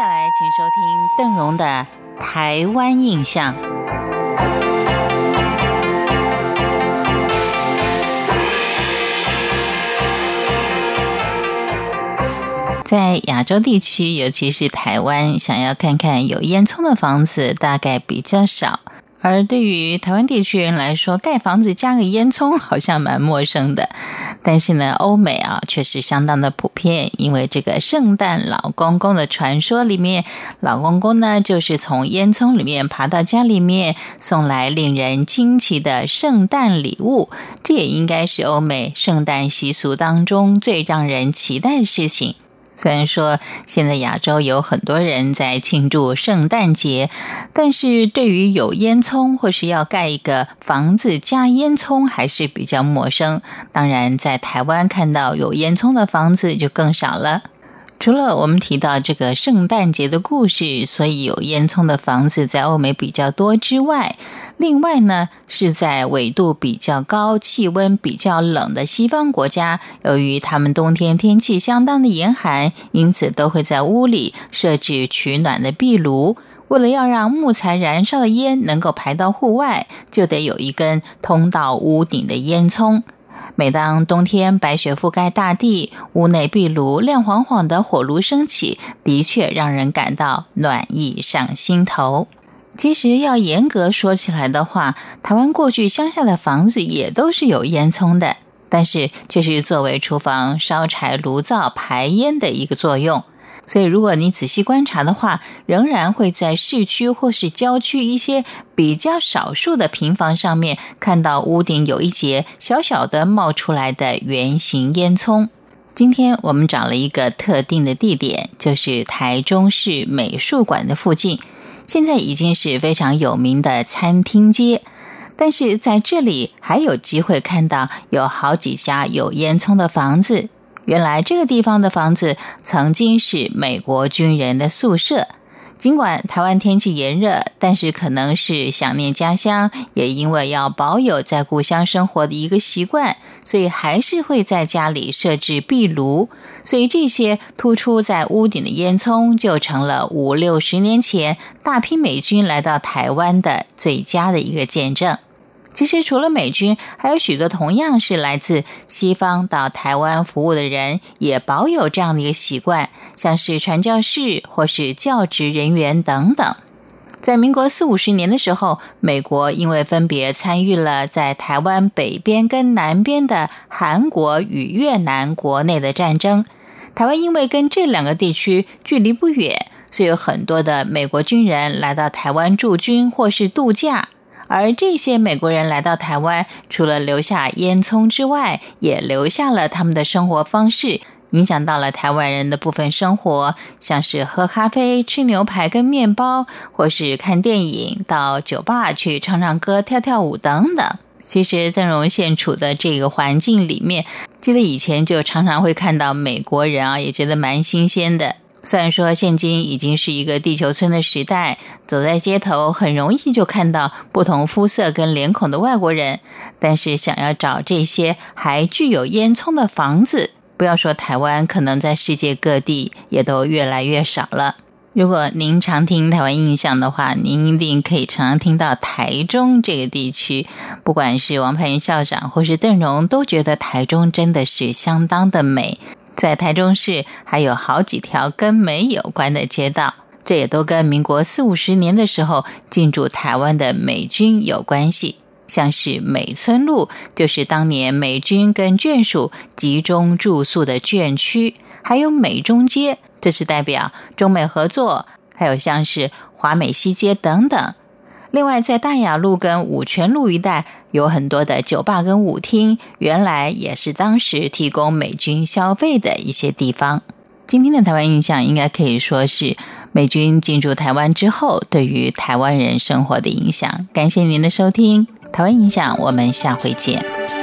下来，请收听邓荣的《台湾印象》。在亚洲地区，尤其是台湾，想要看看有烟囱的房子，大概比较少。而对于台湾地区人来说，盖房子加个烟囱好像蛮陌生的。但是呢，欧美啊却是相当的普遍，因为这个圣诞老公公的传说里面，老公公呢就是从烟囱里面爬到家里面，送来令人惊奇的圣诞礼物。这也应该是欧美圣诞习俗当中最让人期待的事情。虽然说现在亚洲有很多人在庆祝圣诞节，但是对于有烟囱或是要盖一个房子加烟囱还是比较陌生。当然，在台湾看到有烟囱的房子就更少了。除了我们提到这个圣诞节的故事，所以有烟囱的房子在欧美比较多之外，另外呢是在纬度比较高、气温比较冷的西方国家，由于他们冬天天气相当的严寒，因此都会在屋里设置取暖的壁炉。为了要让木材燃烧的烟能够排到户外，就得有一根通到屋顶的烟囱。每当冬天白雪覆盖大地，屋内壁炉亮晃晃的火炉升起，的确让人感到暖意上心头。其实要严格说起来的话，台湾过去乡下的房子也都是有烟囱的，但是却是作为厨房烧柴炉灶排烟的一个作用。所以，如果你仔细观察的话，仍然会在市区或是郊区一些比较少数的平房上面看到屋顶有一节小小的冒出来的圆形烟囱。今天我们找了一个特定的地点，就是台中市美术馆的附近，现在已经是非常有名的餐厅街，但是在这里还有机会看到有好几家有烟囱的房子。原来这个地方的房子曾经是美国军人的宿舍。尽管台湾天气炎热，但是可能是想念家乡，也因为要保有在故乡生活的一个习惯，所以还是会在家里设置壁炉。所以这些突出在屋顶的烟囱，就成了五六十年前大批美军来到台湾的最佳的一个见证。其实，除了美军，还有许多同样是来自西方到台湾服务的人，也保有这样的一个习惯，像是传教士或是教职人员等等。在民国四五十年的时候，美国因为分别参与了在台湾北边跟南边的韩国与越南国内的战争，台湾因为跟这两个地区距离不远，所以有很多的美国军人来到台湾驻军或是度假。而这些美国人来到台湾，除了留下烟囱之外，也留下了他们的生活方式，影响到了台湾人的部分生活，像是喝咖啡、吃牛排跟面包，或是看电影、到酒吧去唱唱歌、跳跳舞等等。其实邓荣现处的这个环境里面，记得以前就常常会看到美国人啊，也觉得蛮新鲜的。虽然说现今已经是一个地球村的时代，走在街头很容易就看到不同肤色跟脸孔的外国人，但是想要找这些还具有烟囱的房子，不要说台湾，可能在世界各地也都越来越少了。如果您常听台湾印象的话，您一定可以常常听到台中这个地区，不管是王派云校长或是邓荣，都觉得台中真的是相当的美。在台中市还有好几条跟美有关的街道，这也都跟民国四五十年的时候进驻台湾的美军有关系。像是美村路，就是当年美军跟眷属集中住宿的眷区；还有美中街，这是代表中美合作；还有像是华美西街等等。另外，在大雅路跟五泉路一带有很多的酒吧跟舞厅，原来也是当时提供美军消费的一些地方。今天的台湾印象应该可以说是美军进驻台湾之后对于台湾人生活的影响。感谢您的收听，台湾印象，我们下回见。